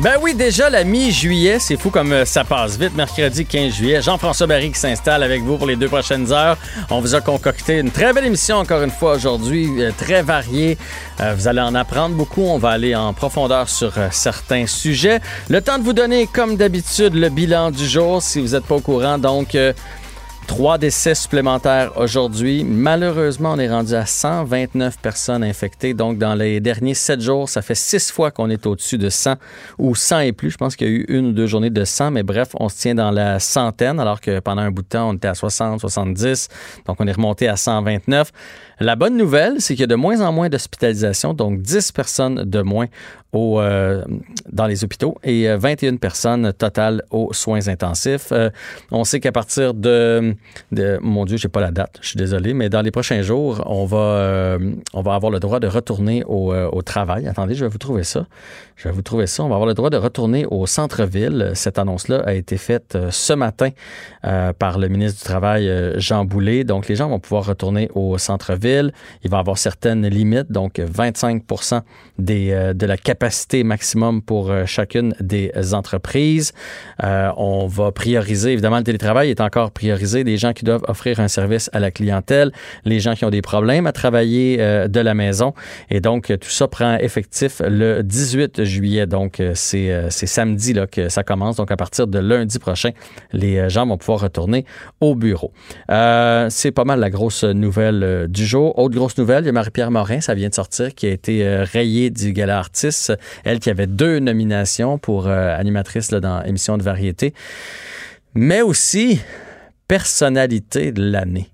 Ben oui, déjà la mi-juillet, c'est fou comme euh, ça passe vite. Mercredi 15 juillet, Jean-François Barry qui s'installe avec vous pour les deux prochaines heures. On vous a concocté une très belle émission encore une fois aujourd'hui, euh, très variée. Euh, vous allez en apprendre beaucoup. On va aller en profondeur sur certains sujets. Le temps de vous donner, comme d'habitude, le bilan du jour si vous n'êtes pas au courant. Donc, Trois décès supplémentaires aujourd'hui. Malheureusement, on est rendu à 129 personnes infectées. Donc, dans les derniers sept jours, ça fait six fois qu'on est au-dessus de 100 ou 100 et plus. Je pense qu'il y a eu une ou deux journées de 100, mais bref, on se tient dans la centaine, alors que pendant un bout de temps, on était à 60, 70. Donc, on est remonté à 129. La bonne nouvelle, c'est qu'il y a de moins en moins d'hospitalisations, donc 10 personnes de moins au, euh, dans les hôpitaux et 21 euh, personnes totales aux soins intensifs. Euh, on sait qu'à partir de, mon Dieu, j'ai pas la date, je suis désolé, mais dans les prochains jours, on va, va avoir le droit de retourner au, au, travail. Attendez, je vais vous trouver ça. Je vais vous trouver ça. On va avoir le droit de retourner au centre-ville. Cette annonce-là a été faite ce matin par le ministre du Travail, Jean Boulet. Donc, les gens vont pouvoir retourner au centre-ville. Il va avoir certaines limites, donc 25 des, de la capacité maximum pour euh, chacune des entreprises. Euh, on va prioriser, évidemment, le télétravail est encore priorisé, des gens qui doivent offrir un service à la clientèle, les gens qui ont des problèmes à travailler euh, de la maison. Et donc, tout ça prend effectif le 18 juillet. Donc, c'est samedi là, que ça commence. Donc, à partir de lundi prochain, les gens vont pouvoir retourner au bureau. c'est pas mal la grosse nouvelle du jour. Autre grosse nouvelle, il y a Marie-Pierre Morin, ça vient de sortir, qui a été rayée du gala artiste elle qui avait deux nominations pour euh, animatrice dans émission de variété, mais aussi personnalité de l'année.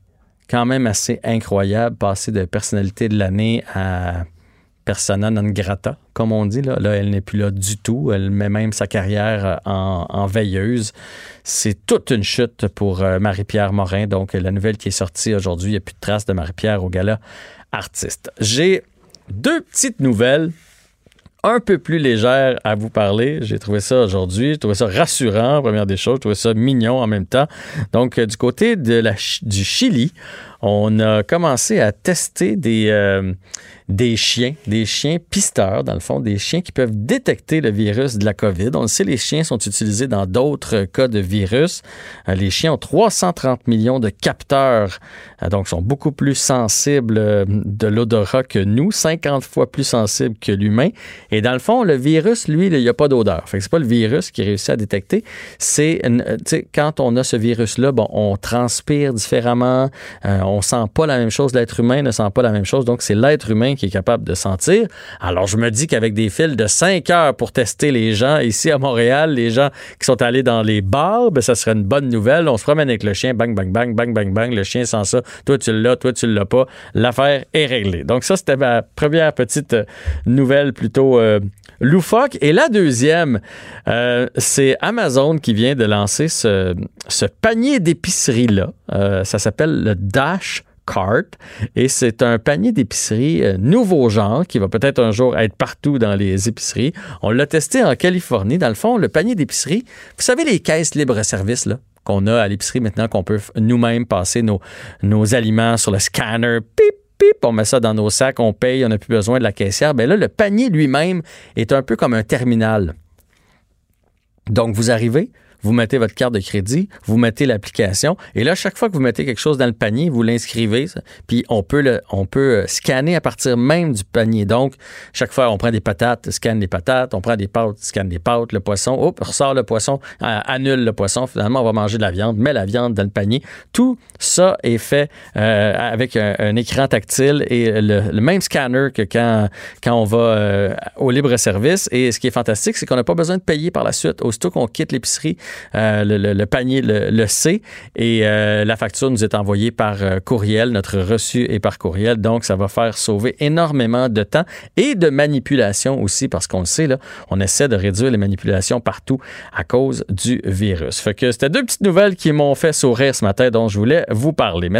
Quand même assez incroyable, passer de personnalité de l'année à persona non grata, comme on dit. Là, elle n'est plus là du tout. Elle met même sa carrière en, veilleuse. C'est toute une chute pour euh, Marie-Pierre Morin. Donc, la nouvelle qui est sortie aujourd'hui, il n'y a plus de traces de Marie-Pierre au gala artiste. J'ai deux petites nouvelles un peu plus légère à vous parler. J'ai trouvé ça aujourd'hui. J'ai trouvé ça rassurant, première des choses. J'ai trouvé ça mignon en même temps. Donc, euh, du côté de la, du Chili, on a commencé à tester des, euh, des chiens, des chiens pisteurs, dans le fond, des chiens qui peuvent détecter le virus de la COVID. On le sait, les chiens sont utilisés dans d'autres cas de virus. Euh, les chiens ont 330 millions de capteurs, euh, donc sont beaucoup plus sensibles de l'odorat que nous, 50 fois plus sensibles que l'humain. Et dans le fond, le virus, lui, il n'y a pas d'odeur. C'est pas le virus qui réussit à détecter. C'est, quand on a ce virus-là, on transpire différemment, on sent pas la même chose, l'être humain ne sent pas la même chose. Donc, c'est l'être humain qui est capable de sentir. Alors, je me dis qu'avec des fils de 5 heures pour tester les gens ici à Montréal, les gens qui sont allés dans les bars, ben, ça serait une bonne nouvelle. On se promène avec le chien, bang, bang, bang, bang, bang, bang. Le chien sent ça. Toi, tu l'as, toi, tu l'as pas. L'affaire est réglée. Donc, ça, c'était ma première petite euh, nouvelle plutôt euh, loufoque. Et la deuxième, euh, c'est Amazon qui vient de lancer ce, panier d'épicerie-là. ça s'appelle le Dash Cart et c'est un panier d'épicerie euh, nouveau genre qui va peut-être un jour être partout dans les épiceries. On l'a testé en Californie. Dans le fond, le panier d'épicerie, vous savez les caisses libre-service là qu'on a à l'épicerie maintenant qu'on peut nous-mêmes passer nos, nos aliments sur le scanner. Pip, pip, on met ça dans nos sacs, on paye, on n'a plus besoin de la caissière. Bien là, le panier lui-même est un peu comme un terminal. Donc, vous arrivez, vous mettez votre carte de crédit, vous mettez l'application, et là, chaque fois que vous mettez quelque chose dans le panier, vous l'inscrivez, puis on peut, le, on peut euh, scanner à partir même du panier. Donc, chaque fois, on prend des patates, scanne les patates, on prend des pâtes, scanne les pâtes, le poisson, hop, ressort le poisson, euh, annule le poisson, finalement, on va manger de la viande, met la viande dans le panier. Tout ça est fait euh, avec un, écran tactile et le, même scanner que quand, quand on va au libre-service. Et ce qui est fantastique, c'est qu'on n'a pas besoin de payer par la suite. Aussitôt qu'on quitte l'épicerie, euh, le, panier le, sait et euh, la facture nous est envoyée par euh, courriel. Notre reçu est par courriel. Donc, ça va faire sauver énormément de temps et de manipulation aussi parce qu'on le sait, là, on essaie de réduire les manipulations partout à cause du virus. Fait que c'était deux petites nouvelles qui m'ont fait sourire ce matin dont je voulais vous parler.